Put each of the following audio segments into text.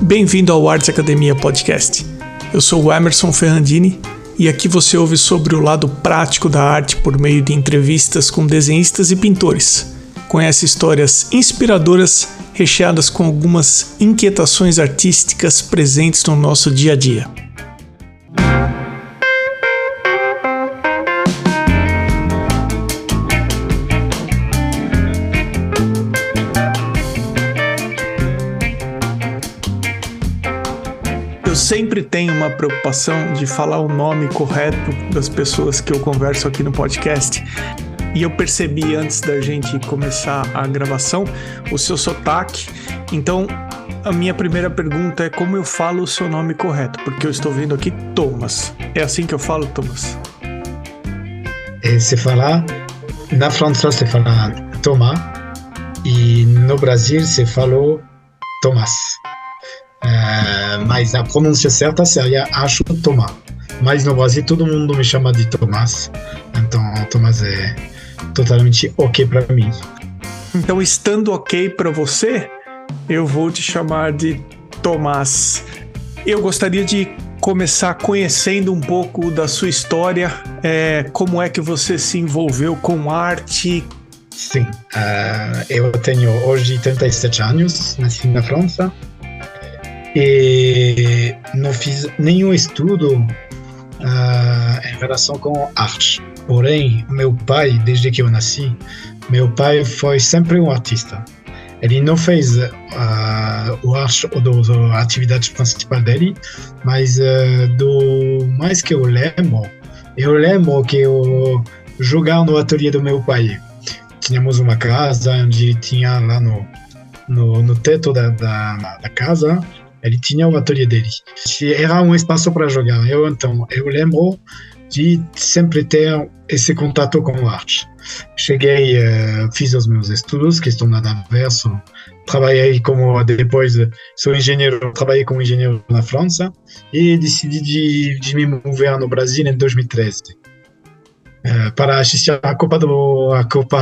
Bem-vindo ao Arts Academia Podcast. Eu sou o Emerson Ferrandini e aqui você ouve sobre o lado prático da arte por meio de entrevistas com desenhistas e pintores. Conhece histórias inspiradoras recheadas com algumas inquietações artísticas presentes no nosso dia a dia. Tenho uma preocupação de falar o nome correto das pessoas que eu converso aqui no podcast. E eu percebi antes da gente começar a gravação o seu sotaque. Então, a minha primeira pergunta é como eu falo o seu nome correto, porque eu estou vendo aqui Thomas. É assim que eu falo, Thomas? É, se falar, na França se fala Thomas e no Brasil se falou Thomas. É, mas a pronúncia certa seria acho Tomás. Mas no Brasil todo mundo me chama de Tomás, então Tomás é totalmente ok para mim. Então, estando ok para você, eu vou te chamar de Tomás. Eu gostaria de começar conhecendo um pouco da sua história, é, como é que você se envolveu com arte. Sim, uh, eu tenho hoje 37 anos, nasci na França, e não fiz nenhum estudo uh, em relação com arte. Porém, meu pai, desde que eu nasci, meu pai foi sempre um artista. Ele não fez uh, o arte ou a atividade principal dele, mas uh, do mais que eu lembro, eu lembro que eu jogava no ateliê do meu pai. Tínhamos uma casa onde tinha lá no, no, no teto da, da, da casa ele tinha o ateliê dele. Era um espaço para jogar. Eu então, eu lembro de sempre ter esse contato com a arte. Cheguei, uh, fiz os meus estudos, que estão nada a ver, trabalhei como depois sou engenheiro, trabalhei como engenheiro na França e decidi de, de me mover no Brasil em 2013. Eh, para assistir a Copa do a Copa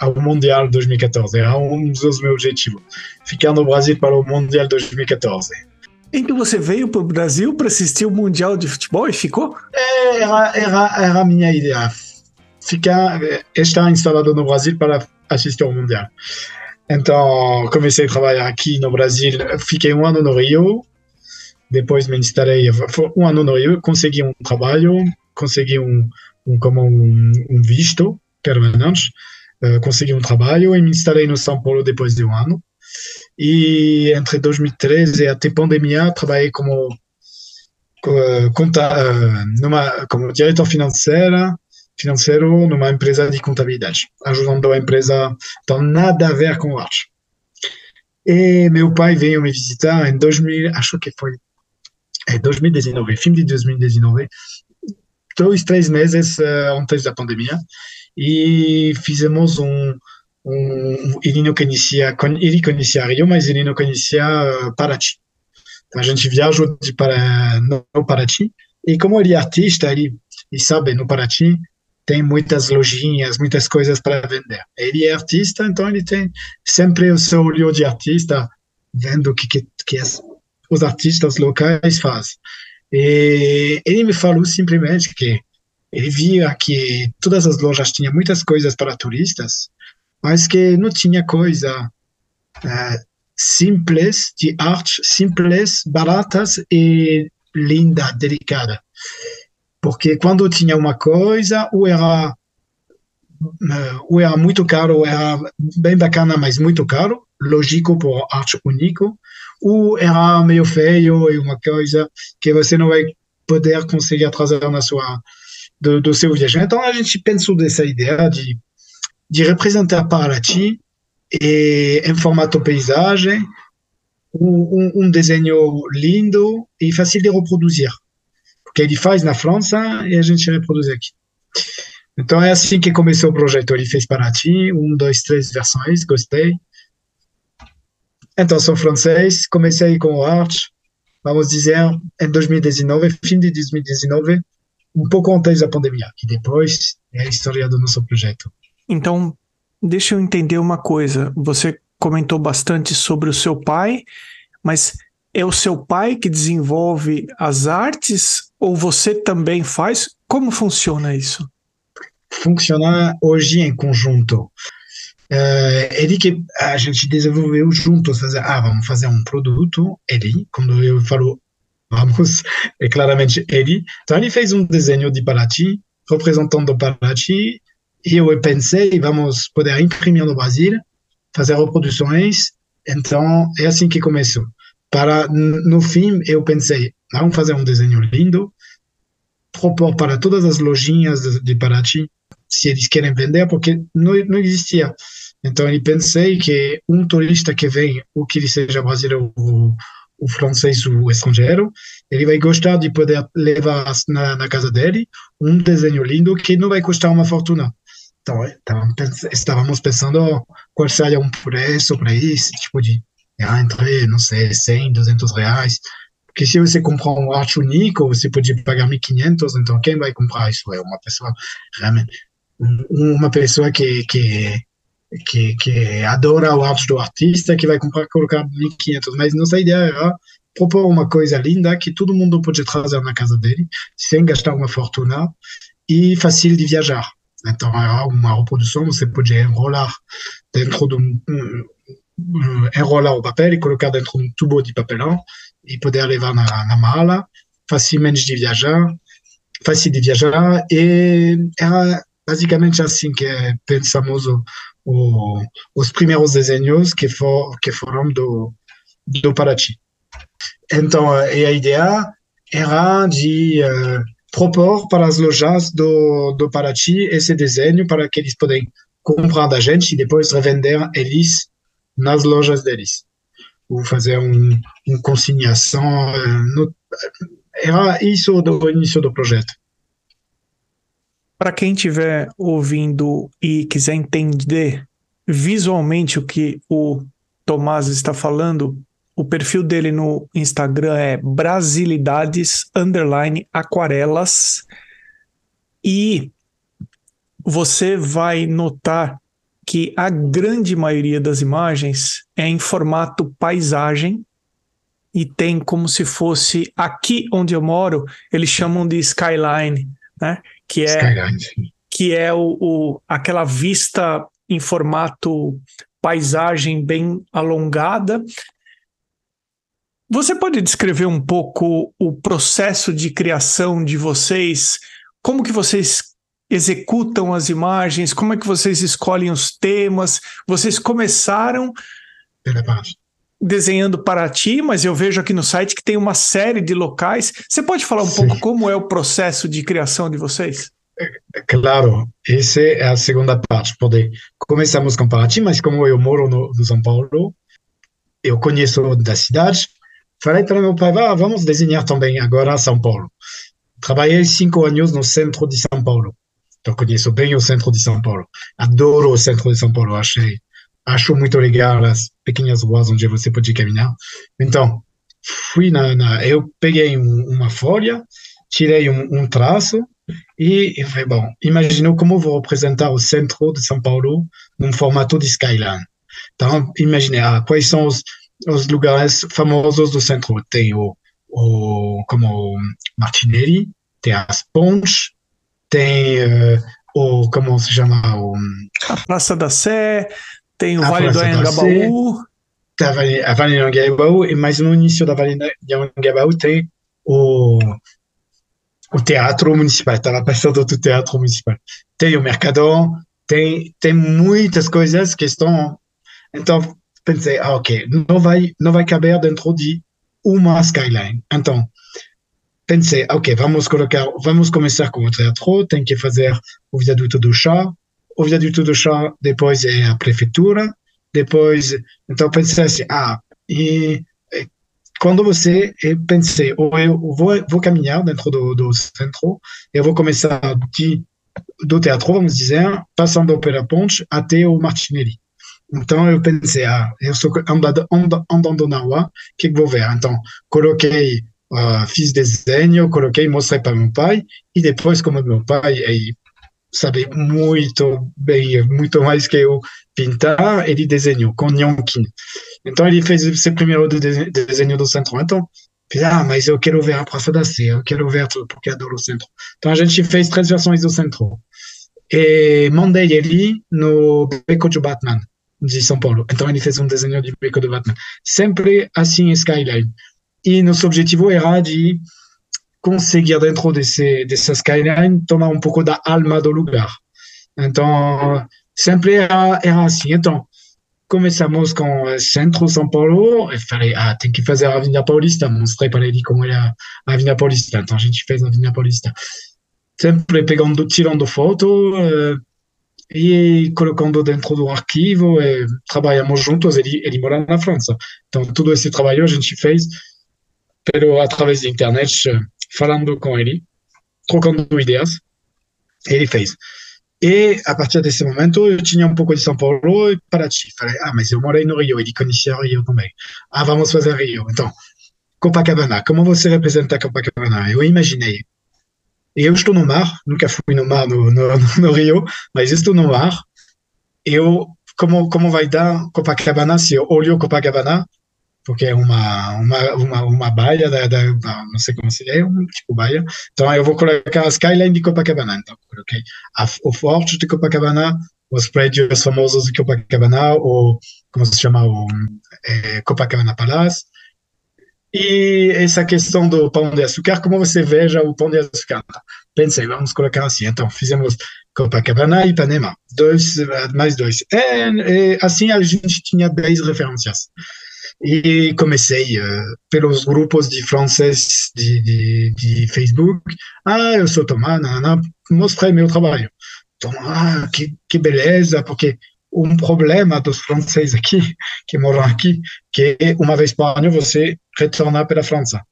ao Mundial 2014. Era um dos meus objetivos, ficar no Brasil para o Mundial 2014. Então você veio para o Brasil para assistir o Mundial de Futebol e ficou? É, era, era, era a minha ideia, ficar, estar instalado no Brasil para assistir ao Mundial. Então comecei a trabalhar aqui no Brasil, fiquei um ano no Rio, depois me instalei, um ano no Rio, consegui um trabalho, consegui um um, como um, um visto permanente, uh, consegui um trabalho e me instalei no São Paulo depois de um ano. E entre 2013 e até pandemia, trabalhei como uh, conta, uh, numa, como diretor financeiro, financeiro numa empresa de contabilidade, ajudando a empresa, então nada a ver com arte. E meu pai veio me visitar em 2000, acho que foi é 2019, fim de 2019, dois, três meses uh, antes da pandemia e fizemos um, um ele não conhecia, ele conhecia Rio, mas ele não conhecia uh, Paraty. Então a gente viajou de para, no Paraty e como ele é artista, ele, ele sabe, no Paraty tem muitas lojinhas, muitas coisas para vender. Ele é artista, então ele tem sempre o seu olho de artista, vendo o que, que, que os artistas locais fazem. E ele me falou simplesmente que ele via que todas as lojas tinham muitas coisas para turistas, mas que não tinha coisa uh, simples, de arte, simples, baratas e linda, delicada. Porque quando tinha uma coisa, ou era, uh, ou era muito caro, ou era bem bacana, mas muito caro, lógico por arte único, ou era meio feio e uma coisa que você não vai poder conseguir trazer na sua do, do seu viagem. Então a gente pensou dessa ideia de, de representar Paraty e, em formato paisagem, um, um, desenho lindo e fácil de reproduzir. Porque ele faz na França e a gente reproduz aqui. Então é assim que começou o projeto. Ele fez Paraty, um, dois, três versões, gostei. Então, sou francês, comecei com arte, vamos dizer, em 2019, fim de 2019, um pouco antes da pandemia. E depois é a história do nosso projeto. Então, deixa eu entender uma coisa. Você comentou bastante sobre o seu pai, mas é o seu pai que desenvolve as artes ou você também faz? Como funciona isso? Funciona hoje em conjunto. Uh, ele que a gente desenvolveu juntos, fazer, ah, vamos fazer um produto, ele, quando eu falo vamos, é claramente ele. Então ele fez um desenho de Paraty, representando Paraty, e eu pensei, vamos poder imprimir no Brasil, fazer reproduções, então é assim que começou. Para, no fim, eu pensei, vamos fazer um desenho lindo, propor para todas as lojinhas de, de se eles querem vender, porque não, não existia. Então, eu pensei que um turista que vem, ou que ele seja brasileiro ou, francês ou estrangeiro, ele vai gostar de poder levar na, na, casa dele um desenho lindo que não vai custar uma fortuna. Então, estávamos pensando qual seria um preço para isso, tipo de ah, entre, não sei, 100, 200 reais. Porque se você comprar um arte único, você pode pagar 1.500, então quem vai comprar isso? É uma pessoa, realmente, uma pessoa que, que que, que adora o arte do artista, que vai comprar, colocar 1.500. Mas nossa ideia era propor uma coisa linda que todo mundo pode trazer na casa dele, sem gastar uma fortuna e fácil de viajar. Então, era uma reprodução, você pode enrolar dentro de um, enrolar o papel e colocar dentro de um tubo de papelão e poder levar na, na mala, facilmente de viajar, fácil de e basicamente assim que pensamos o, os primeiros desenhos que, for, que foram do, do Paraty. Então, a ideia era de uh, propor para as lojas do, do Paraty esse desenho para que eles possam comprar da gente e depois revender eles nas lojas deles. Ou fazer um, uma consignação. Uh, no, era isso do início do projeto. Para quem estiver ouvindo e quiser entender visualmente o que o Tomás está falando, o perfil dele no Instagram é Brasilidades underline aquarelas e você vai notar que a grande maioria das imagens é em formato paisagem e tem como se fosse aqui onde eu moro, eles chamam de skyline, né? Que é, que é o, o, aquela vista em formato paisagem bem alongada. Você pode descrever um pouco o processo de criação de vocês? Como que vocês executam as imagens? Como é que vocês escolhem os temas? Vocês começaram desenhando para ti, mas eu vejo aqui no site que tem uma série de locais. Você pode falar um Sim. pouco como é o processo de criação de vocês? Claro, essa é a segunda parte. Porque começamos com Paraty, mas como eu moro no, no São Paulo, eu conheço da cidade. Falei para meu pai, ah, vamos desenhar também agora São Paulo. Trabalhei cinco anos no centro de São Paulo. Então conheço bem o centro de São Paulo. Adoro o centro de São Paulo. Achei acho muito legal as pequenas ruas onde você pode caminhar. Então, fui na, na eu peguei um, uma folha, tirei um, um traço e, e falei, bom, imaginou como vou representar o centro de São Paulo num formato de skyline. Então, imaginei ah, quais são os, os lugares famosos do centro. Tem o, o como Martinelli, tem as pontes, tem uh, o, como se chama? O, a Praça da Sé, tem o Vale do Anhangabaú. Tem a Vale do Anhangabaú, e mais no início da Vale do Anhangabaú tem o, o Teatro Municipal, está lá perto do Teatro Municipal. Tem o Mercadão, tem, tem muitas coisas que estão... Então, pensei, ah, ok, não vai, não vai caber dentro de uma skyline. Então, pensei, ok, vamos colocar, vamos começar com o teatro, tem que fazer o viaduto do chá, o viaduto do chá depois é a prefeitura, depois, então pensei assim, ah, e quando você, eu pensei, ou eu vou, vou caminhar dentro do, do centro, eu vou começar de, do teatro, vamos dizer, passando pela ponte até o Martinelli. Então eu pensei, ah, eu estou andando, andando na rua, o que, que vou ver? Então coloquei, uh, fiz desenho, coloquei, mostrei para meu pai, e depois, como meu pai é sabe muito bem, muito mais que eu, pintar, ele desenhou com Nyankin. Então ele fez seu primeiro desenho do centro. Então, ah, mas eu quero ver a Praça da Sé, eu quero ver tudo, porque adoro o centro. Então a gente fez três versões do centro. E mandei ele no Beco de Batman, de São Paulo. Então ele fez um desenho de Beco de Batman. Sempre assim, Skyline. E nosso objetivo era de conseguir, dentro desse, dessa Skyline, tomar um pouco da alma do lugar. Então, sempre era, era assim. Então, começamos com o centro São Paulo falei, ah, tem que fazer a Avenida Paulista. Mostrei para ele como era a Avenida Paulista. Então, a gente fez a Avenida Paulista. Sempre pegando, tirando foto uh, e colocando dentro do arquivo e trabalhamos juntos. Ele, ele mora na França. Então, esse trabalho a gente fez pelo, através da internet, falando com ele, trocando ideias. Ele fez. E a partir desse momento eu tinha um pouco de São Paulo e Paraty. Falei, ah, mas eu morei no Rio, ele conhecia Rio também. Ah, vamos fazer Rio. Então, Copacabana, como você representa Copacabana? Eu imaginei. Eu estou no mar, nunca fui no mar no, no, no Rio, mas estou no mar. Eu, como, como vai dar Copacabana se eu olho Copacabana? Porque é uma, uma, uma, uma baia da, da, não sei como se é, um tipo baia. Então eu vou colocar a skyline de Copacabana. Então coloquei a, o forte de Copacabana, os prédios famosos de Copacabana, ou como se chama, o é, Copacabana Palace. E essa questão do pão de açúcar, como você veja o pão de açúcar? Pensei, vamos colocar assim. Então fizemos Copacabana e Ipanema, dois, mais dois. E, e assim a gente tinha 10 referências. E comecei uh, pelos grupos de francês de, de, de, Facebook. Ah, eu sou Tomás, nanana, mostrei meu trabalho. Então, que, que beleza, porque um problema dos franceses aqui, que moram aqui, que uma vez por ano você retorna para a França.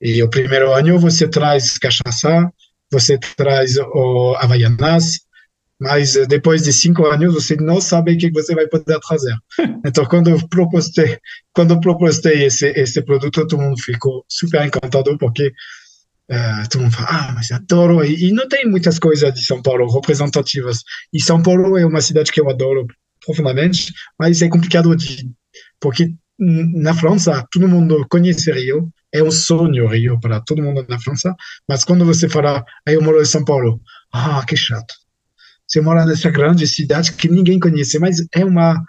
E o primeiro ano você traz cachaça, você traz o Havaianas, mas eh, depois de cinco anos você não sabe o que você vai poder trazer. Então, quando eu propostei, quando eu propostei esse, esse produto, todo mundo ficou super encantado, porque uh, todo mundo fala, ah, mas adoro. E, e, não tem muitas coisas de São Paulo representativas. E São Paulo é uma cidade que eu adoro profundamente, mas é complicado de. Porque na França, todo mundo conhece Rio, é um sonho Rio para todo mundo na França, mas quando você fala, ah, eu moro em São Paulo, ah, que chato você mora nessa grande cidade que ninguém conhece, mas é uma.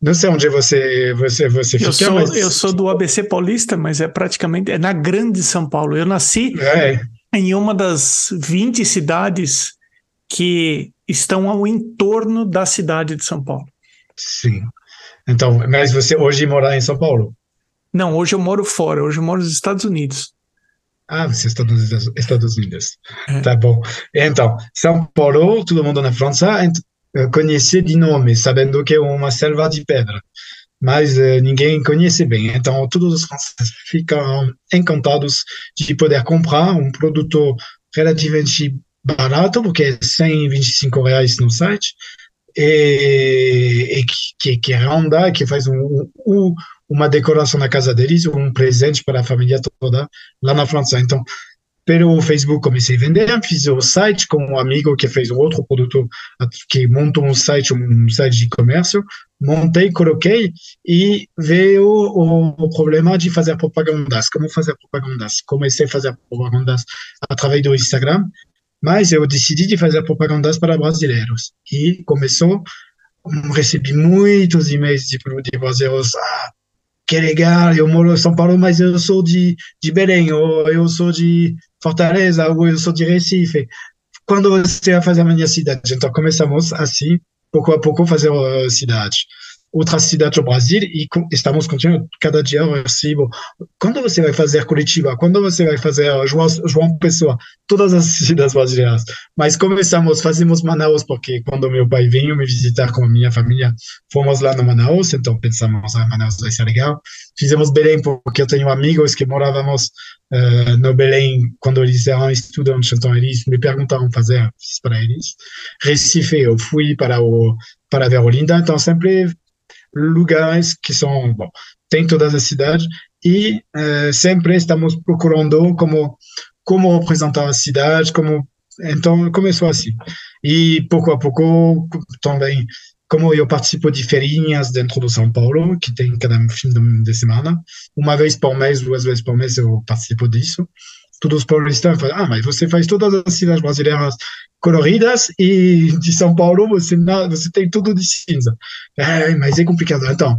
Não sei onde você você você eu fica, sou, mas... Eu sou do ABC Paulista, mas é praticamente é na grande São Paulo. Eu nasci é. em uma das 20 cidades que estão ao entorno da cidade de São Paulo. Sim. Então, mas você hoje mora em São Paulo? Não, hoje eu moro fora, hoje eu moro nos Estados Unidos. Ah, você está nos Estados Unidos. É. Tá bom. Então, São Paulo, todo mundo na França eh, conhece de nome, sabendo que é uma selva de pedra. Mas uh, ninguém conhece bem. Então, todos os franceses ficam encantados de poder comprar um produto relativamente barato, porque é 125 reais no site, e, e que, que ronda, que faz um, um, uma decoração na casa deles, um presente para a família toda lá na França. Então, pelo Facebook comecei a vender, fiz o site com um amigo que fez um outro produto, que montou um site, um site de comércio, montei, coloquei e veio o, o problema de fazer propagandas. Como fazer propagandas? Comecei a fazer propagandas através do Instagram, mas eu decidi de fazer propagandas para brasileiros. E começou, recebi muitos e-mails de, de brasileiros, ah, que é legal, eu moro em São Paulo, mas eu sou de, de Belém, ou eu sou de Fortaleza, ou eu sou de Recife. Quando você vai fazer a minha cidade? Então começamos assim, pouco a pouco, fazer a cidade outras cidades do Brasil e estamos continuando cada dia recebo quando você vai fazer Curitiba? Quando você vai fazer João, João Pessoa? Todas as cidades brasileiras. Mas começamos fazemos Manaus porque quando meu pai veio me visitar com a minha família fomos lá no Manaus então pensamos ah, Manaus vai ser legal. Fizemos Belém porque eu tenho amigos que morávamos uh, no Belém quando eles eram estudantes então eles me perguntaram fazer para eles. Recife eu fui para o para ver Olinda então sempre lugares que são, bom, tem todas as cidades e uh, sempre estamos procurando como como representar a cidade, como então começou assim. E pouco a pouco também como eu participo de feirinhas dentro do São Paulo, que tem cada fim de semana, uma vez por mês, duas vezes por mês eu participo disso. Todos os paulistas falam, ah, mas você faz todas as cidades brasileiras coloridas e de São Paulo você, você tem tudo de cinza. É, mas é complicado. Então,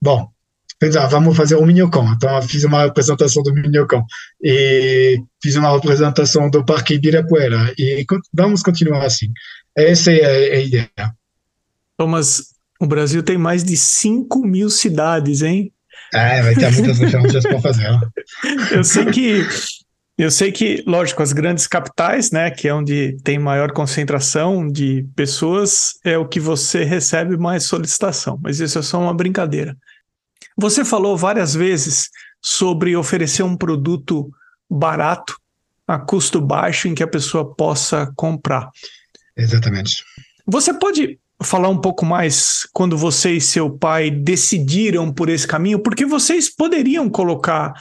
bom, pensar, vamos fazer o Minhocão. Então, fiz uma apresentação do Minhocão e fiz uma apresentação do Parque Ibirapuera e vamos continuar assim. Essa é a ideia. Thomas, o Brasil tem mais de 5 mil cidades, hein? É, vai ter muitas referências para fazer. Eu sei que eu sei que, lógico, as grandes capitais, né, que é onde tem maior concentração de pessoas, é o que você recebe mais solicitação, mas isso é só uma brincadeira. Você falou várias vezes sobre oferecer um produto barato, a custo baixo, em que a pessoa possa comprar. Exatamente. Você pode falar um pouco mais quando você e seu pai decidiram por esse caminho? Porque vocês poderiam colocar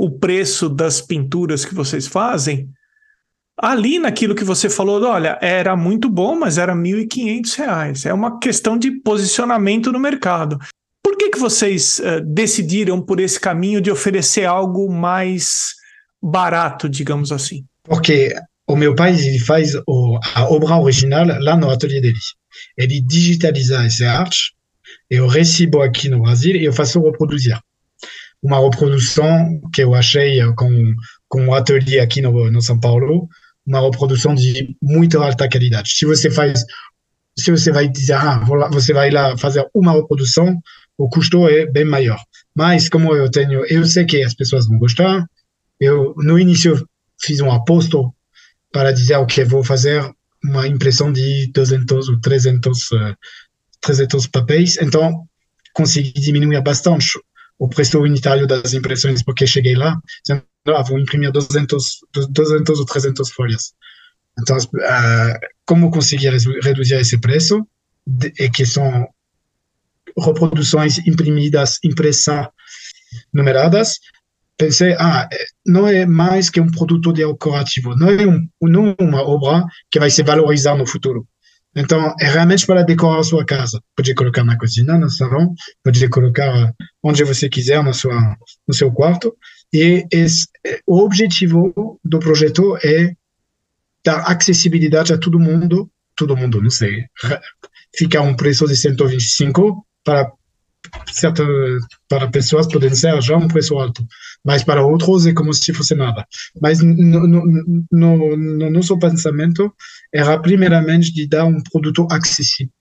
o preço das pinturas que vocês fazem ali naquilo que você falou, olha, era muito bom, mas era R$ 1.500. É uma questão de posicionamento no mercado. Por que, que vocês uh, decidiram por esse caminho de oferecer algo mais barato, digamos assim? Porque o meu pai ele faz o, a obra original lá no ateliê dele. Ele digitaliza essa arte, eu recebo aqui no Brasil e eu faço reproduzir. Uma reprodução que eu achei com, com o ateliê aqui no, no São Paulo, uma reprodução de muito alta qualidade. Se você faz, se você vai dizer, ah, você vai lá fazer uma reprodução, o custo é bem maior. Mas como eu tenho, eu sei que as pessoas vão gostar. Eu no início fiz um aposto para dizer o que vou fazer uma impressão de 200 ou 300, 300 papéis. Então, consegui diminuir bastante o preço unitário das impressões, porque cheguei lá, dizendo, ah, vou imprimir 200, 200 ou 300 folhas. Então, uh, como conseguir reduzir esse preço? De, e que são reproduções imprimidas, impressas, numeradas, pensei, ah, não é mais que um produto decorativo, não é um, não uma obra que vai se valorizar no futuro. Então, é realmente para decorar a sua casa. Pode colocar na cozinha, no salão, pode colocar onde você quiser, no, sua, no seu quarto. E esse, o objetivo do projeto é dar acessibilidade a todo mundo, todo mundo, não sei, fica um preço de 125 para certas para pessoas podem ser já um preço alto, mas para outros é como se fosse nada. Mas no, no, no, no nosso pensamento era primeiramente de dar um produto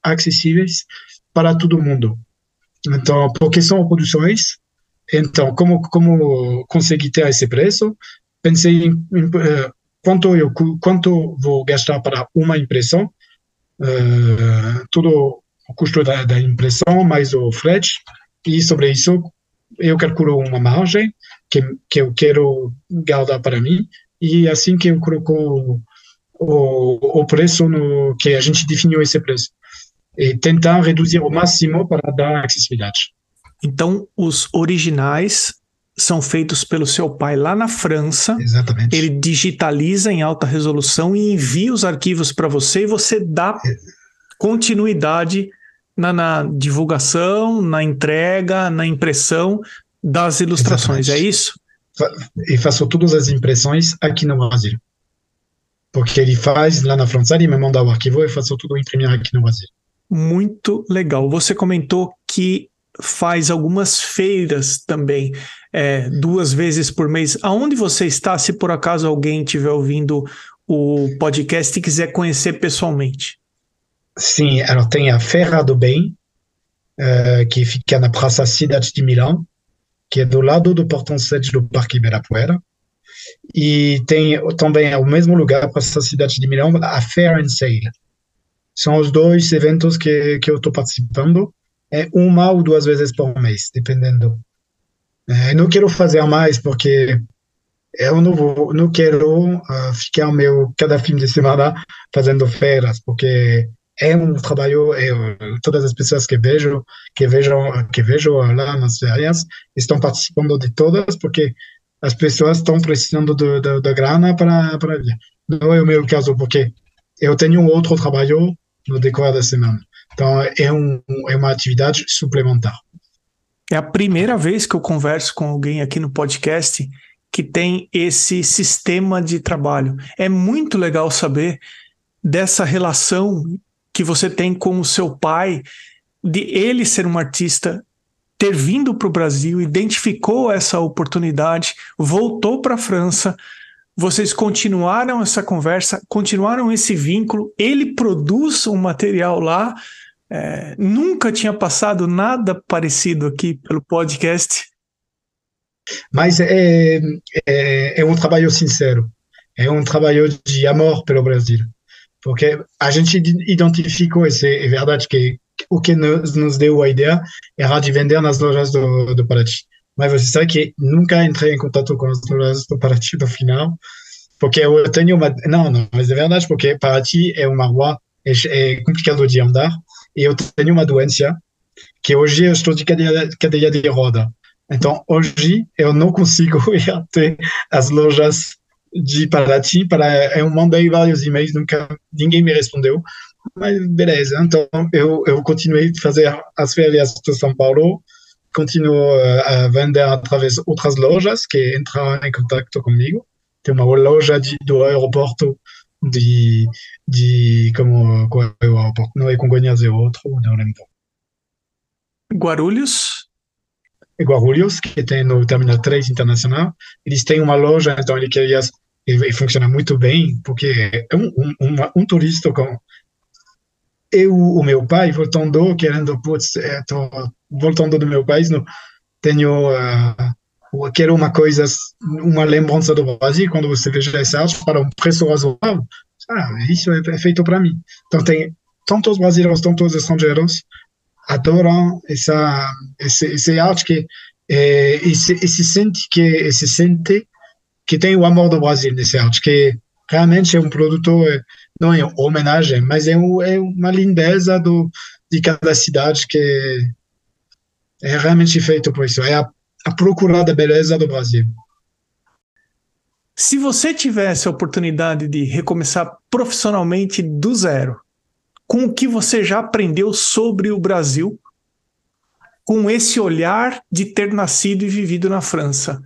acessível, para todo mundo. Então, porque são produções, então como como conseguir ter esse preço? Pensei em, em uh, quanto eu quanto vou gastar para uma impressão, uh, tudo o custo da, da impressão mais o frete e sobre isso eu calculo uma margem que, que eu quero guardar para mim e assim que eu coloco o, o preço no que a gente definiu esse preço e tentar reduzir o máximo para dar acessibilidade. Então, os originais são feitos pelo seu pai lá na França. Exatamente. Ele digitaliza em alta resolução e envia os arquivos para você e você dá é. continuidade na, na, divulgação, na entrega, na impressão das ilustrações, Exatamente. é isso? E faço todas as impressões aqui no Brasil. Porque ele faz lá na França, ele me manda o arquivo e faço tudo imprimir aqui no Brasil. Muito legal. Você comentou que faz algumas feiras também, é, duas vezes por mês. Aonde você está, se por acaso alguém estiver ouvindo o podcast e quiser conhecer pessoalmente? Sim, ela tem a Feira do Bem, uh, que fica na Praça Cidade de Milão, que é do lado do Portão 7 do Parque Ibirapuera. E tem também ao mesmo lugar, Praça Cidade de Milão, a Fair and Sale. São os dois eventos que, que eu estou participando. É uma ou duas vezes por mês, dependendo. É, não quero fazer mais porque eu não vou, não quero uh, ficar meu cada fim de semana fazendo feiras, porque é um trabalho é, todas as pessoas que vejo que vejam que vejo lá nas férias estão participando de todas porque as pessoas estão precisando de grana para para não é o meu caso porque eu tenho outro trabalho no decorrer da semana Então, é, um, é uma atividade suplementar. É a primeira vez que eu converso com alguém aqui no podcast que tem esse sistema de trabalho. É muito legal saber dessa relação que você tem com o seu pai, de ele ser um artista, ter vindo para o Brasil, identificou essa oportunidade, voltou para a França, vocês continuaram essa conversa, continuaram esse vínculo, ele produz um material lá. É, nunca tinha passado nada parecido aqui pelo podcast. Mas é, é, é um trabalho sincero, é um trabalho de amor pelo Brasil. Porque a gente identificou, e é verdade que o que nos, nos deu a ideia era de vender nas lojas do, do Paraty. Mas você sabe que nunca entrei em contato com as lojas do Paraty no final, porque eu tenho uma. Não, não, mas é verdade, porque Paraty é uma rua, é, é complicado de andar, e eu tenho uma doença que hoje eu estou de cadeia, cadeia de roda. Então, hoje eu não consigo ir até as lojas de Paraty. Para, eu mandei vários e-mails, nunca ninguém me respondeu. Mas beleza, então eu, eu continuei a fazer as férias de São Paulo, continuo a vender através de outras lojas que entram em contato comigo. Tem uma loja de, do aeroporto de, de como qual é o aeroporto? Não é Congonhas, é outro, não lembro. Guarulhos? Guarulhos, que tem no Terminal 3 Internacional. Eles têm uma loja, então ele queria e, funciona muito bem, porque é um, um, um, um turista com eu, o meu pai, voltando, querendo, putz, estou voltando do meu país, no, tenho, uh, quero uma coisa, uma lembrança do Brasil, quando você veja essa arte, para um preço razoável, ah, isso é, é feito para mim. Então, tem tantos brasileiros, tantos estrangeiros, adoram essa, esse, esse arte que é, e, se, e se sente que se sente que tem o amor do Brasil nesse arte que realmente é um produto é, não é homenagem mas é, um, é uma lindeza do de cada cidade que é realmente feito por isso. É a, a procura da beleza do Brasil. Se você tivesse a oportunidade de recomeçar profissionalmente do zero com o que você já aprendeu sobre o Brasil, com esse olhar de ter nascido e vivido na França.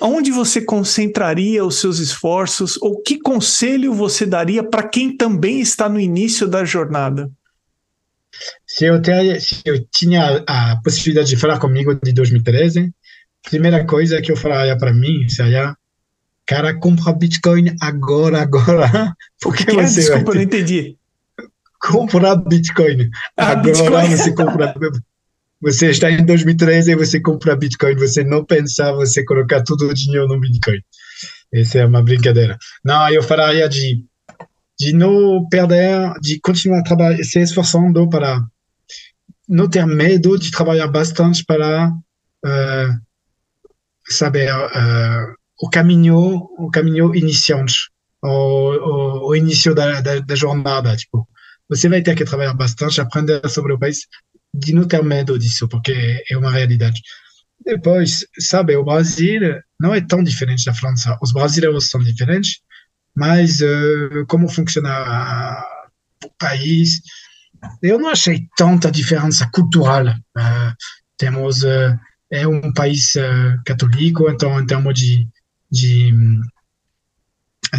Onde você concentraria os seus esforços ou que conselho você daria para quem também está no início da jornada? Se eu, ter, se eu tinha a possibilidade de falar comigo de 2013, a primeira coisa que eu falaria para mim seria cara, compra Bitcoin agora, agora. Porque que você Desculpa, ter... não entendi comprar Bitcoin. Ah, Agora Bitcoin. você compra. Você está em 2013 e você compra Bitcoin. Você não pensa você colocar todo o dinheiro no Bitcoin. Essa é uma brincadeira. Não, eu falaria de, de não perder, de continuar trabalhar, se esforçando para não ter medo de trabalhar bastante para uh, saber uh, o caminho, o caminho iniciante, o, o, o início da, da, da jornada, tipo você vai ter que trabalhar bastante, aprender sobre o país, de não ter medo disso, porque é uma realidade. Depois, sabe, o Brasil não é tão diferente da França. Os brasileiros são diferentes, mas uh, como funciona o país, eu não achei tanta diferença cultural. Uh, temos uh, é um país católico, então em termos de de,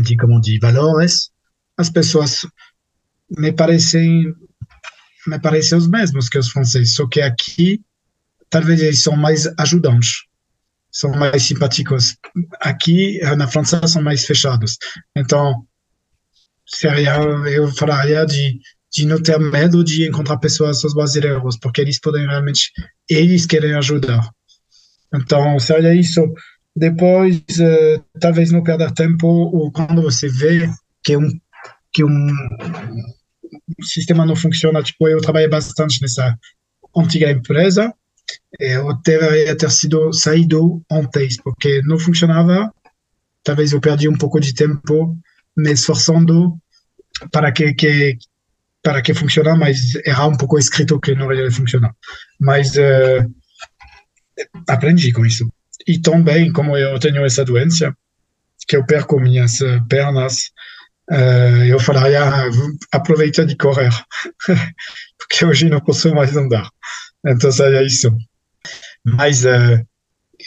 de como de valores, as pessoas me parecem me parecem os mesmos que os franceses, só que aqui talvez eles são mais ajudantes, são mais simpáticos. Aqui na França são mais fechados. Então, seria, eu falaria de, de não ter medo de encontrar pessoas os brasileiros, porque eles podem realmente, eles querem ajudar. Então, seria isso. Depois, uh, talvez não perder tempo, ou quando você vê que um que um, o sistema não funciona. Tipo, eu trabalhei bastante nessa antiga empresa. Eu deveria ter sido saído antes, porque não funcionava. Talvez eu perdi um pouco de tempo me esforçando para que, que para que funcione, mas era um pouco escrito que não ia funcionar. Mas uh, aprendi com isso. E também, como eu tenho essa doença, que eu perco minhas pernas uh, eu falaria aproveita de correr, porque hoje não posso mais andar. Então é isso. Mas, uh,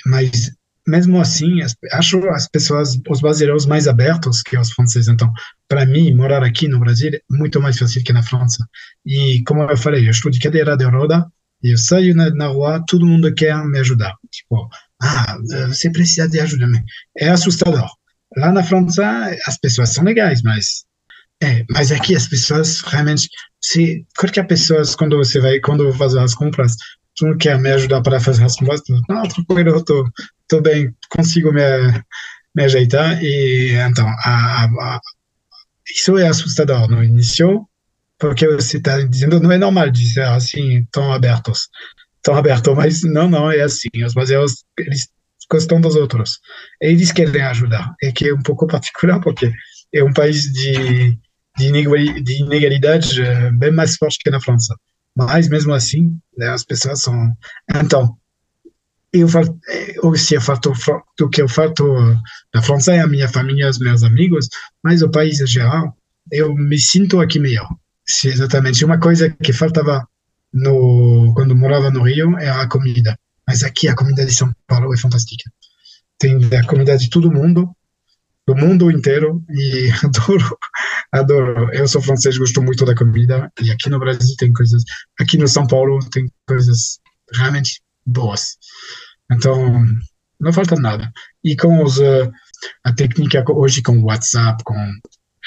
mas mesmo assim, as, acho as pessoas, os brasileiros mais abertos que os franceses. Então, para mim, morar aqui no Brasil é muito mais fácil que na França. E como eu falei, eu estou de cadeira de roda, e eu saio na, na rua, todo mundo quer me ajudar. Tipo, ah, você precisa de ajuda. É assustador. Lá na França, as pessoas são legais, mas é, mas aqui as pessoas realmente, se qualquer pessoa quando você vai, quando fazer as compras, tu não quer me ajudar para fazer as compras, não, tranquilo, eu tô, tô bem, consigo me, me ajeitar e então a, a, isso é assustador no início, porque você está dizendo não é normal dizer assim tão abertos, tão aberto, mas não, não é assim. Os brasileiros eles gostam dos outros, eles querem ajudar, é que é um pouco particular porque é um país de de inegalidade eh, bem mais forte que na França. Mas mesmo assim, né, as pessoas são. Então, eu falo, eu, se eu falo do que eu falo na França é a minha família, os meus amigos, mas o país em geral, eu me sinto aqui melhor. Exatamente. Uma coisa que faltava no, quando morava no Rio era a comida. Mas aqui a comida de São Paulo é fantástica. Tem a comida de todo mundo, do mundo inteiro, e adoro, adoro. Eu sou francês, gosto muito da comida, e aqui no Brasil tem coisas, aqui no São Paulo tem coisas realmente boas. Então, não falta nada. E com os, uh, a técnica hoje com o WhatsApp, com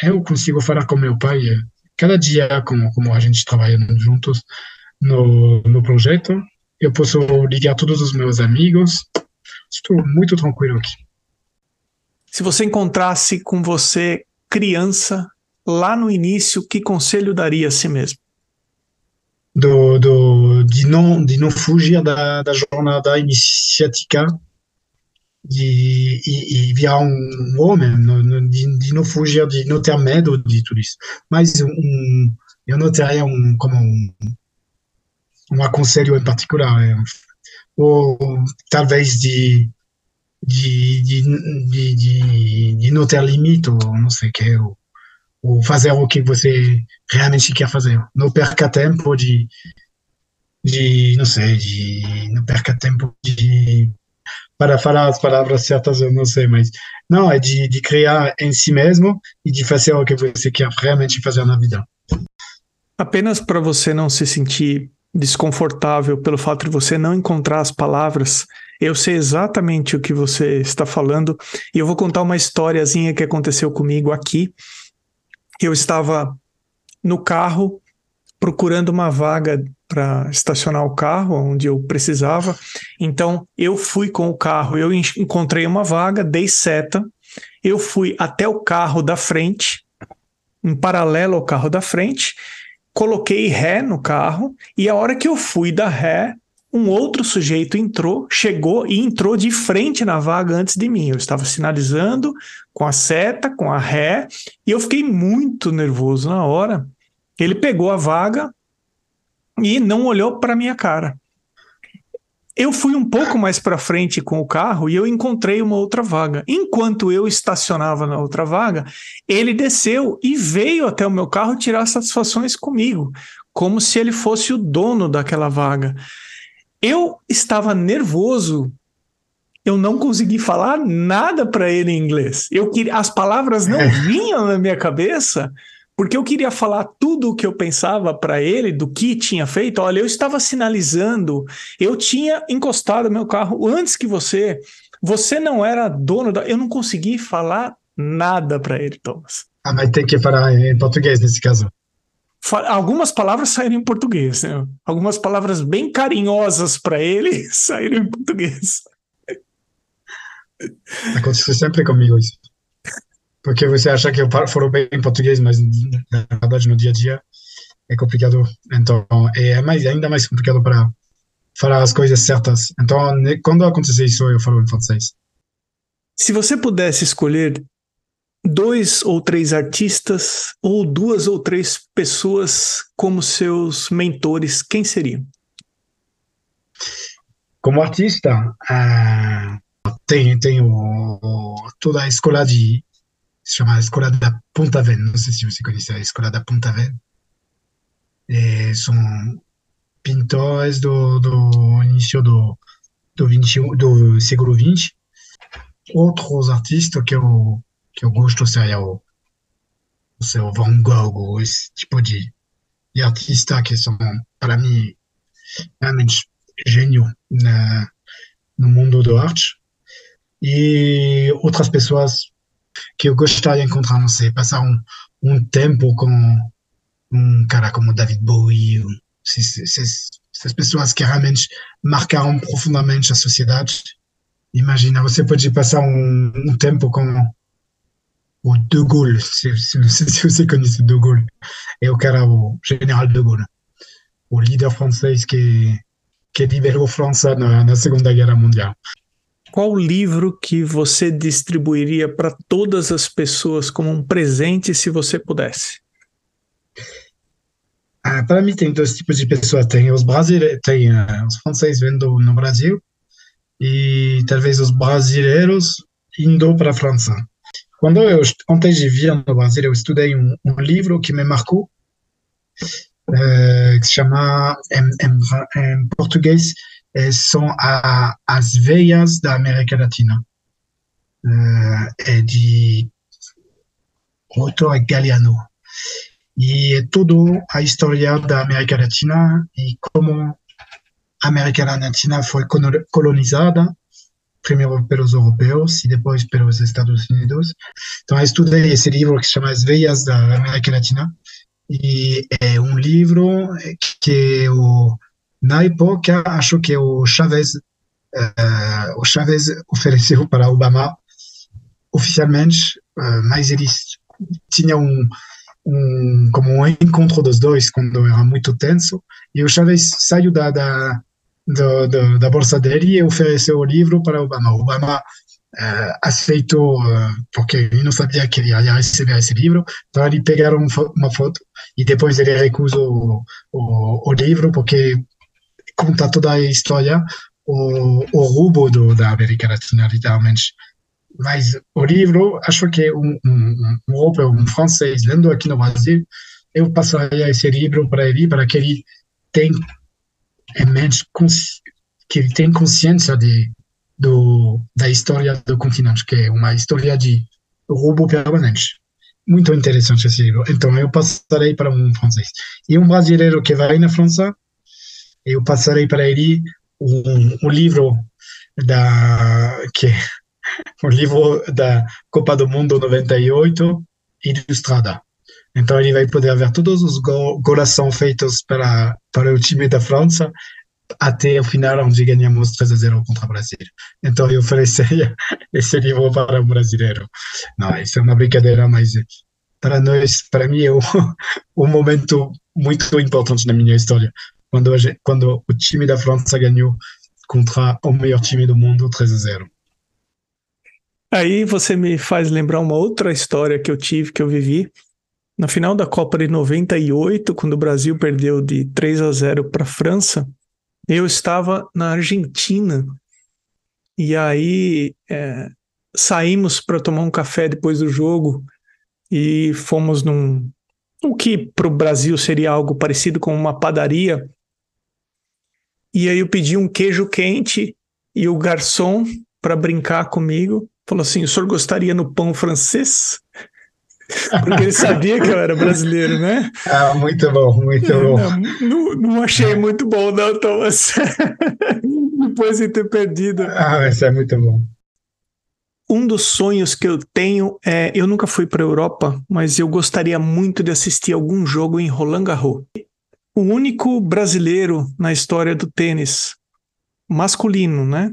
eu consigo falar com meu pai eh, cada dia, como, como a gente trabalha juntos no, no projeto. Eu posso ligar todos os meus amigos. Estou muito tranquilo aqui. Se você encontrasse com você criança lá no início, que conselho daria a si mesmo? do, do, de, não, de não fugir da, da jornada iniciática de, e, e virar um homem, de, de, não fugir, de não ter medo de tudo isso. Mas um, eu não teria um, como um, um aconselho em particular, é, ou talvez de, de, de, de, de, não ter limite, ou não sei o que, ou, ou fazer o que você realmente quer fazer. Não perca tempo de, de não sei, de não perca tempo de para falar as palavras certas, eu não sei, mas não, é de, de criar em si mesmo e de fazer o que você quer realmente fazer na vida. Apenas para você não se sentir desconfortável pelo fato de você não encontrar as palavras, eu sei exatamente o que você está falando e eu vou contar uma historiazinha que aconteceu comigo aqui. Eu estava no carro procurando uma vaga para estacionar o carro onde eu precisava. Então eu fui com o carro, eu encontrei uma vaga, dei seta, eu fui até o carro da frente, em paralelo ao carro da frente, coloquei ré no carro e a hora que eu fui da ré, um outro sujeito entrou, chegou e entrou de frente na vaga antes de mim. Eu estava sinalizando com a seta, com a ré, e eu fiquei muito nervoso na hora. Ele pegou a vaga e não olhou para minha cara. Eu fui um pouco mais para frente com o carro e eu encontrei uma outra vaga. Enquanto eu estacionava na outra vaga, ele desceu e veio até o meu carro tirar satisfações comigo, como se ele fosse o dono daquela vaga. Eu estava nervoso. Eu não consegui falar nada para ele em inglês. Eu queria, as palavras não vinham na minha cabeça porque eu queria falar tudo o que eu pensava para ele do que tinha feito. Olha, eu estava sinalizando, eu tinha encostado meu carro antes que você. Você não era dono da. Eu não consegui falar nada para ele, Thomas. Ah, mas tem que falar em português nesse caso algumas palavras saíram em português, né? Algumas palavras bem carinhosas para ele saíram em português. Acontece sempre comigo isso. Porque você acha que eu falo bem em português, mas na verdade no dia a dia é complicado. Então é mais, ainda mais complicado para falar as coisas certas. Então quando acontece isso, eu falo em francês. Se você pudesse escolher dois ou três artistas ou duas ou três pessoas como seus mentores, quem seriam? Como artista, uh, tem, tem o, toda a escola de, se chama Escola da Ponta Ven, não sei se você conhece a Escola da Ponta Ven. E são pintores do, do início do, do, 20, do século XX. Outros artistas que eu, que eu gosto seria o, o Van Gogh, esse tipo de, de artista que são, para mim, realmente gênio na, no mundo da arte. E outras pessoas que eu gostaria de encontrar, não sei, passar um, um tempo com um cara como David Bowie, essas pessoas que realmente marcaram profundamente a sociedade. Imagina, você pode passar um, um tempo com o De Gaulle, se, se, não sei se você conhece De Gaulle, é o cara, o general De Gaulle, o líder francês que, que liberou a França na, na Segunda Guerra Mundial qual livro que você distribuiria para todas as pessoas como um presente se você pudesse? Ah, para mim tem dois tipos de pessoas. Tem os brasileiros, tem uh, os franceses vendo no Brasil e talvez os brasileiros indo para a França. Quando eu antes de vir no Brasil, eu estudei um, um livro que me marcou, uh, que se chama em, em, em português são a, as veias da América Latina. Uh, é de o autor é Galeano. E é tudo a história da América Latina e como a América Latina foi colonizada, primeiro pelos europeus e depois pelos Estados Unidos. Então, eu estudei esse livro que se chama As Veias da América Latina. E é um livro que o na época, acho que o Chavez, uh, o Chavez ofereceu para Obama oficialmente, uh, mas eles tinham um, um, como um encontro dos dois quando era muito tenso, e o Chavez saiu da, da, da bolsa dele e ofereceu o livro para Obama. Obama uh, aceitou, uh, porque ele não sabia que ele ia receber esse livro, então ele pegaram uma foto e depois ele recusou o, o, o livro porque conta toda a história, o, o roubo do, da América Latina, literalmente. Mas o livro, acho que um, um, um europeu, um francês, lendo aqui no Brasil, eu passaria esse livro para ele, para que ele tenha em mente, que ele tenha consciência de, do, da história do continente, que é uma história de roubo permanente. Muito interessante esse livro. Então, eu passarei para um francês. E um brasileiro que vai na França, eu passarei para ele um, um livro da que um livro da Copa do Mundo 98 ilustrada. Então ele vai poder ver todos os gols feitos para para o time da França até o final onde ganhamos 3 a 0 contra o Brasil. Então eu ofereceria esse livro para um brasileiro. Não, isso é uma brincadeira, mas para nós, para mim é um, um momento muito importante na minha história, quando, quando o time da França ganhou contra o melhor time do mundo 3 a 0. Aí você me faz lembrar uma outra história que eu tive, que eu vivi. Na final da Copa de 98, quando o Brasil perdeu de 3 a 0 para a França, eu estava na Argentina. E aí é, saímos para tomar um café depois do jogo e fomos num. O que para o Brasil seria algo parecido com uma padaria e aí eu pedi um queijo quente e o garçom, para brincar comigo, falou assim: o senhor gostaria no pão francês? Porque ele sabia que eu era brasileiro, né? Ah, muito bom, muito bom. Não, não, achei muito bom, não, Thomas. Depois de ter perdido. Ah, isso é muito bom. Um dos sonhos que eu tenho é. Eu nunca fui para a Europa, mas eu gostaria muito de assistir algum jogo em Roland Garros o único brasileiro na história do tênis masculino, né?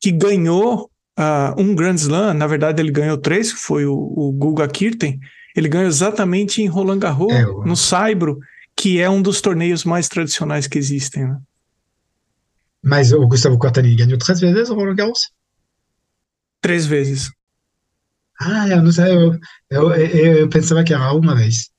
Que ganhou uh, um Grand Slam, na verdade ele ganhou três, que foi o, o Guga Kirten, ele ganhou exatamente em Roland Garros, é, no Saibro, que é um dos torneios mais tradicionais que existem, né? Mas o Gustavo Quartani ganhou três vezes o Roland Garros? Três vezes. Ah, eu não sei, eu, eu, eu, eu pensava que era uma vez.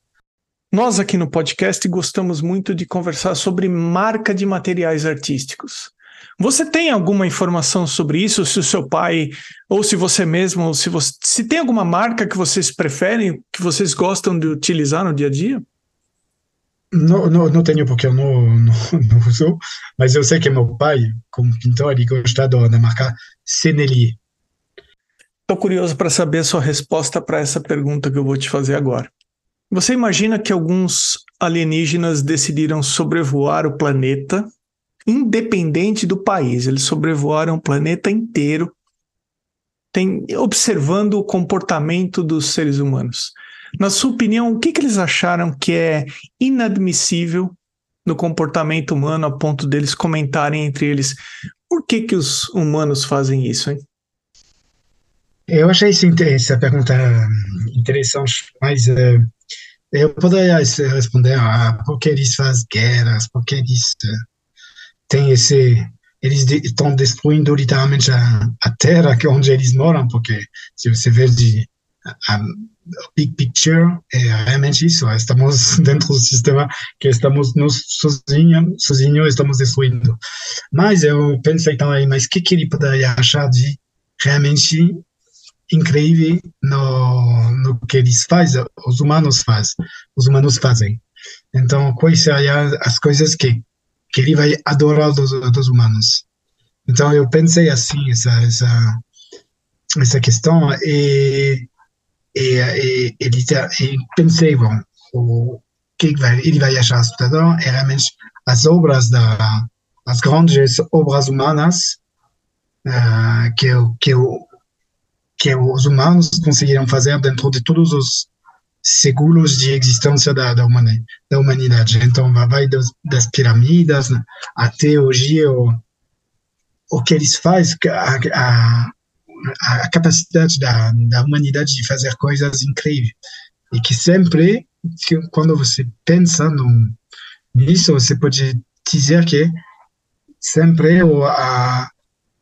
Nós aqui no podcast gostamos muito de conversar sobre marca de materiais artísticos. Você tem alguma informação sobre isso? Se o seu pai, ou se você mesmo, ou se você. Se tem alguma marca que vocês preferem, que vocês gostam de utilizar no dia a dia? Não, não, não tenho porque eu não, não, não uso, mas eu sei que meu pai, como pintor, ele gosta da marca Senelier. Estou curioso para saber a sua resposta para essa pergunta que eu vou te fazer agora. Você imagina que alguns alienígenas decidiram sobrevoar o planeta, independente do país. Eles sobrevoaram o planeta inteiro, tem, observando o comportamento dos seres humanos. Na sua opinião, o que, que eles acharam que é inadmissível no comportamento humano a ponto deles comentarem entre eles por que, que os humanos fazem isso, hein? Eu achei essa pergunta interessante, mas uh, eu poderia responder ah, por que eles fazem guerras, por que eles uh, têm esse. Eles estão destruindo literalmente a, a terra que onde eles moram, porque se você vê de, a, big picture é realmente isso. Estamos dentro do sistema que estamos nos sozinhos, sozinhos estamos destruindo. Mas eu pensei também, mas o que, que ele poderia achar de realmente incrível no, no que eles fazem, os humanos fazem, os humanos fazem. Então, quais seriam as coisas que, que ele vai adorar dos, dos humanos? Então, eu pensei assim, essa, essa, essa questão, e e, e, ele, e pensei, bom, o que ele vai achar assustador é realmente as obras da as grandes obras humanas uh, que, que, que os humanos conseguiram fazer dentro de todos os séculos de existência da, da, humanidade, da humanidade. Então, vai das, das pirâmides até hoje o, o que eles fazem, a, a, a capacidade da, da humanidade de fazer coisas incríveis. E que sempre, quando você pensa no, nisso, você pode dizer que sempre o, a,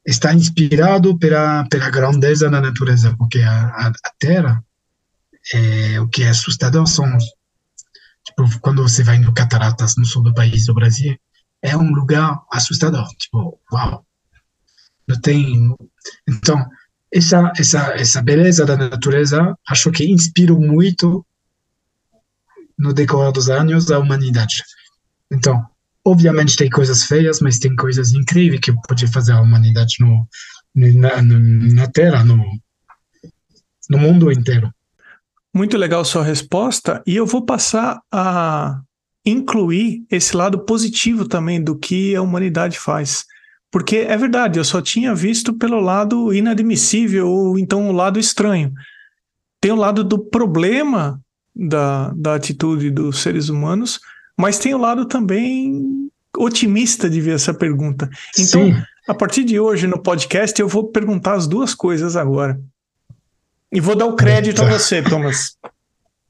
está inspirado pela, pela grandeza da natureza, porque a, a, Terra, é, o que é assustador são, tipo, quando você vai no Cataratas, no sul do país, do Brasil, é um lugar assustador, tipo, uau, não tem... Então, essa, essa, essa beleza da natureza acho que inspirou muito no decorrer dos anos a humanidade. Então, obviamente tem coisas feias, mas tem coisas incríveis que pode fazer a humanidade no, na, na Terra, no, no mundo inteiro. Muito legal sua resposta, e eu vou passar a incluir esse lado positivo também do que a humanidade faz. Porque é verdade, eu só tinha visto pelo lado inadmissível ou então o lado estranho. Tem o lado do problema da, da atitude dos seres humanos, mas tem o lado também otimista de ver essa pergunta. Então, Sim. a partir de hoje no podcast, eu vou perguntar as duas coisas agora. E vou dar o crédito a você, Thomas.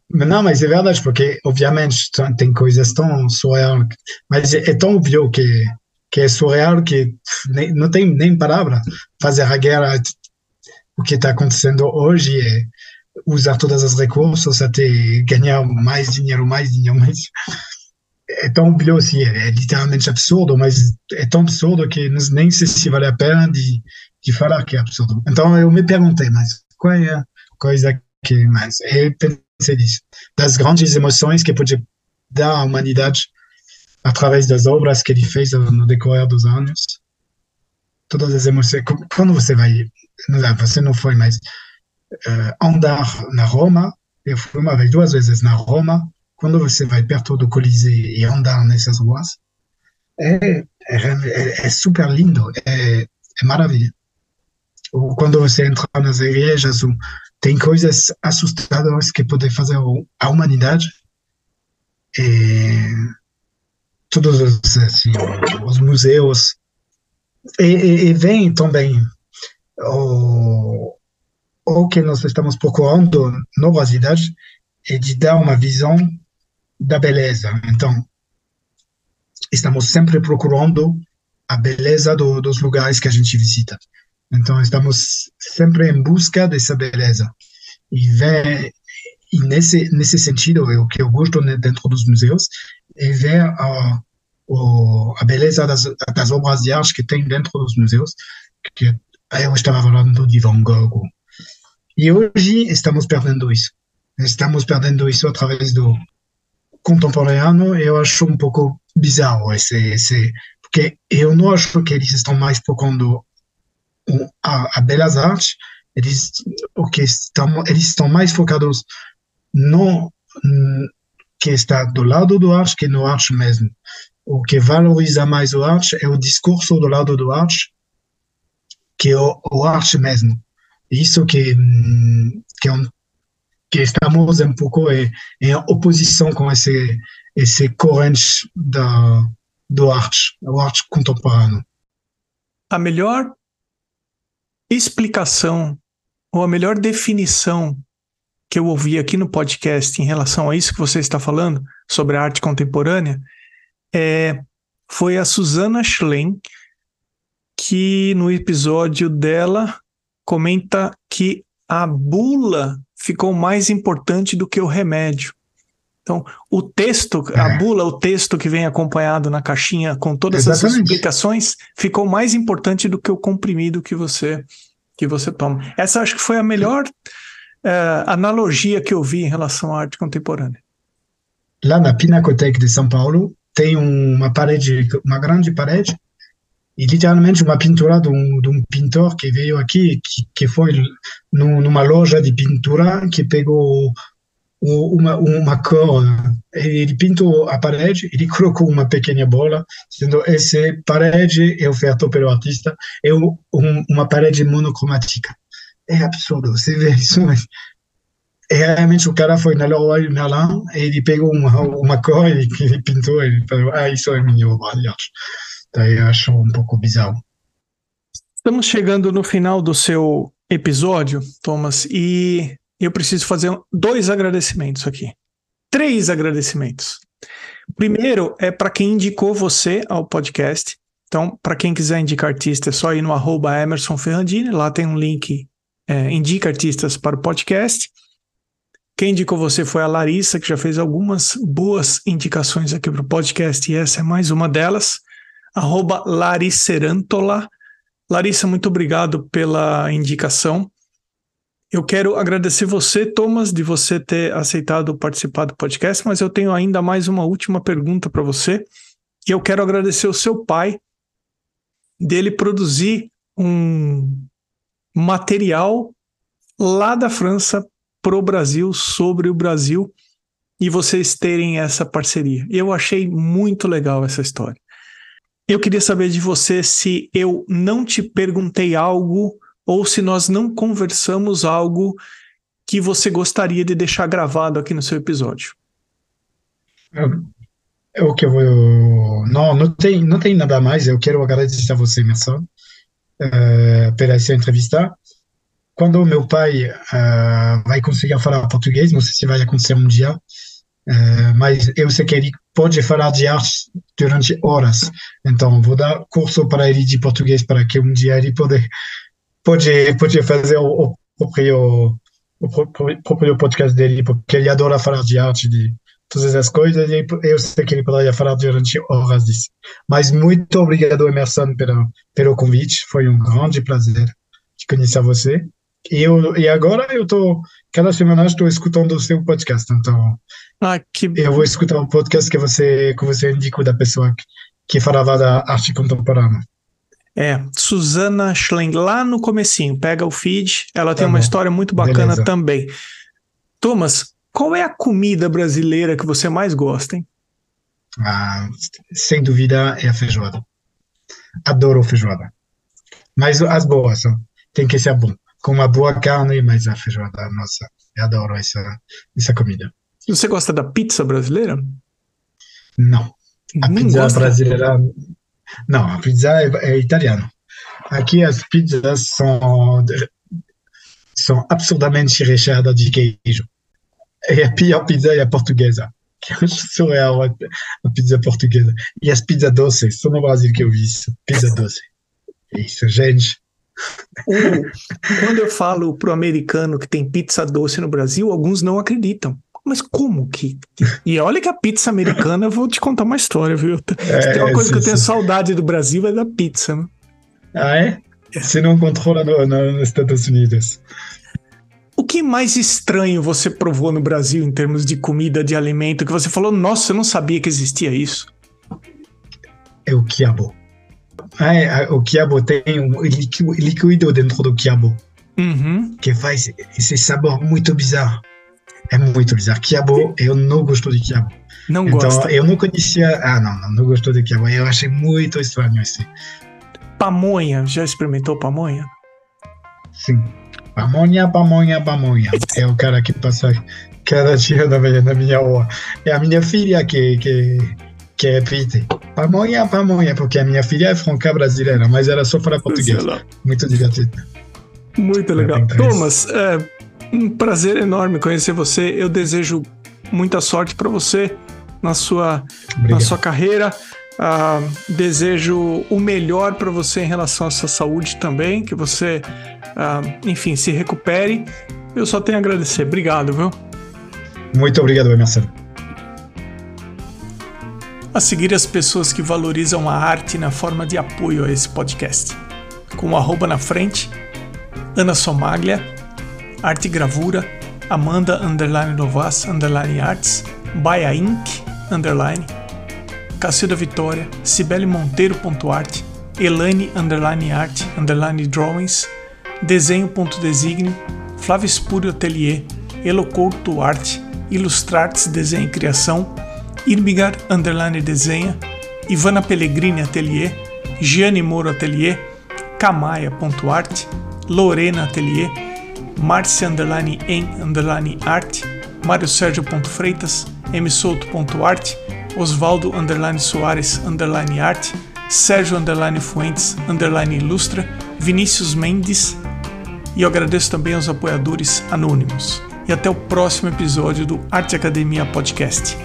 Não, mas é verdade, porque obviamente tem coisas tão surreal, mas é, é tão óbvio que que é surreal, que nem, não tem nem palavra. Fazer a guerra, o que está acontecendo hoje é usar todos os recursos até ganhar mais dinheiro, mais dinheiro, mais. É tão óbvio assim, é, é literalmente absurdo, mas é tão absurdo que nem sei se vale a pena de, de falar que é absurdo. Então eu me perguntei, mas qual é a coisa que mais? Eu pensei nisso. Das grandes emoções que pode dar à humanidade através das obras que ele fez no decorrer dos anos. Todas as emoções. Quando você vai. Você não foi, mas. Uh, andar na Roma, eu fui uma vez, duas vezes na Roma. Quando você vai perto do Coliseu e andar nessas ruas, é, é, é, é super lindo, é, é maravilha. Ou quando você entra nas igrejas, tem coisas assustadoras que podem fazer a humanidade. É, todos os, assim, os museus. E, e, e vem também o, o que nós estamos procurando na cidade é de dar uma visão da beleza. Então, estamos sempre procurando a beleza do, dos lugares que a gente visita. Então, estamos sempre em busca dessa beleza. E, vem, e nesse, nesse sentido, é o que eu gosto dentro dos museus é ver o, a beleza das, das obras de arte que tem dentro dos museus, que eu estava falando de Van Gogh. E hoje estamos perdendo isso. Estamos perdendo isso através do contemporâneo. Eu acho um pouco bizarro esse, esse porque eu não acho que eles estão mais focando a, a belas artes. Eles, o que estão, eles estão mais focados no que está do lado do arte que no arte mesmo. O que valoriza mais o arte é o discurso do lado do arte que o, o arte mesmo. Isso que, que, é um, que estamos um pouco em, em oposição com esse, esse corrente da, do arte, o arte contemporâneo. A melhor explicação ou a melhor definição que eu ouvi aqui no podcast em relação a isso que você está falando sobre a arte contemporânea é, foi a Susana Schlen, que no episódio dela comenta que a bula ficou mais importante do que o remédio. Então, o texto, é. a bula, o texto que vem acompanhado na caixinha com todas Exatamente. as explicações, ficou mais importante do que o comprimido que você que você toma. Essa acho que foi a melhor é, analogia que eu vi em relação à arte contemporânea. Lá na Pinacoteca de São Paulo tem uma parede, uma grande parede, e literalmente uma pintura de um, de um pintor que veio aqui, que, que foi numa loja de pintura, que pegou uma, uma cor, ele pintou a parede, ele colocou uma pequena bola, sendo essa parede é oferta pelo artista, é um, uma parede monocromática é absurdo. Você vê isso, mas realmente o cara foi na Leroy Merlin e ele pegou uma, uma cor e ele pintou ele falou, ah, isso é minha obra de arte. Daí eu acho um pouco bizarro. Estamos chegando no final do seu episódio, Thomas, e eu preciso fazer dois agradecimentos aqui. Três agradecimentos. Primeiro é para quem indicou você ao podcast. Então, para quem quiser indicar artista, é só ir no arroba Emerson Ferrandini, lá tem um link é, indica artistas para o podcast. Quem indicou você foi a Larissa, que já fez algumas boas indicações aqui para o podcast, e essa é mais uma delas. Arroba Larisserantola. Larissa, muito obrigado pela indicação. Eu quero agradecer você, Thomas, de você ter aceitado participar do podcast, mas eu tenho ainda mais uma última pergunta para você. E eu quero agradecer o seu pai, dele produzir um material lá da França pro Brasil, sobre o Brasil, e vocês terem essa parceria. Eu achei muito legal essa história. Eu queria saber de você se eu não te perguntei algo ou se nós não conversamos algo que você gostaria de deixar gravado aqui no seu episódio. É o que eu vou. Não, não tem, não tem nada mais. Eu quero agradecer a você, Emerson, uh, pela essa entrevista. Quando meu pai uh, vai conseguir falar português, não sei se vai acontecer um dia, uh, mas eu sei que ele pode falar de arte durante horas. Então, vou dar curso para ele de português para que um dia ele pode, pode, pode fazer o, o próprio o próprio podcast dele, porque ele adora falar de arte, de todas as coisas, e eu sei que ele poderia falar durante horas disso. Mas muito obrigado, Emerson, pelo, pelo convite, foi um grande prazer de conhecer você. E, eu, e agora eu tô, cada semana estou escutando o seu podcast, então ah, que... eu vou escutar um podcast que você, que você indicou da pessoa que, que falava da arte contemporânea. É, Susana Schling, lá no comecinho, pega o feed, ela tem tá uma história muito bacana Beleza. também. Thomas, qual é a comida brasileira que você mais gosta, hein? Ah, sem dúvida é a feijoada. Adoro feijoada. Mas as boas, tem que ser bom. Com uma boa carne, mas a feijoada, nossa, eu adoro essa, essa comida. Você gosta da pizza brasileira? Não. A Não pizza gosta? brasileira não, a pizza é, é italiana. Aqui as pizzas são, são absurdamente recheadas de queijo. E a pior pizza é a portuguesa, que eu acho surreal a, a pizza portuguesa. E as pizzas doces, só no Brasil que eu vi isso, pizza doce. Isso, gente. Quando eu falo pro americano que tem pizza doce no Brasil, alguns não acreditam. Mas como que. E olha que a pizza americana, eu vou te contar uma história, viu? É, tem uma coisa sim, que eu tenho sim. saudade do Brasil é da pizza. Né? Ah, é? é? Você não controla no, no, nos Estados Unidos. O que mais estranho você provou no Brasil em termos de comida, de alimento, que você falou, nossa, eu não sabia que existia isso? É o quiabo. O quiabo tem um líquido dentro do quiabo. Uhum. Que faz esse sabor muito bizarro. É muito bizarro. Quiabo, eu não gosto de quiabo. Não então, gosta? eu não conhecia. Ah, não, não, não gosto de quiabo. Eu achei muito estranho esse. Pamonha, já experimentou pamonha? Sim. Pamonha, pamonha, pamonha. É o cara que passa cada dia na minha, na minha rua. É a minha filha que, que, que repite. Pamonha, pamonha, porque a minha filha é franca brasileira, mas ela só fala português. Muito divertido. Muito legal. Thomas, é um prazer enorme conhecer você. Eu desejo muita sorte para você na sua, na sua carreira. Uh, desejo o melhor para você em relação à sua saúde também, que você, uh, enfim, se recupere. Eu só tenho a agradecer. Obrigado, viu? Muito obrigado, Marcelo. A seguir as pessoas que valorizam a arte na forma de apoio a esse podcast. Com o arroba na frente, Ana Somaglia, Arte Gravura, Amanda Underline Novas Underline Arts, Baia Inc. Underline, Cacilda Vitória, Cibele Monteiro.art, Elane Underline Art Underline Drawings, Desenho.designio, Flávio Espúrio Atelier, Elocouto Arte, Ilustrartes Desenho e Criação, Irmigar Underline Desenha, Ivana Pellegrini Atelier, Gianni Moro Atelier, Camaia.art, Lorena Atelier, Marcia Underline em Underline Arte, Mário Sérgio Freitas, msouto.art, Osvaldo Underline Soares Underline Arte, Sérgio Underline Fuentes Underline Ilustra, Vinícius Mendes e eu agradeço também aos apoiadores anônimos. E até o próximo episódio do Arte Academia Podcast.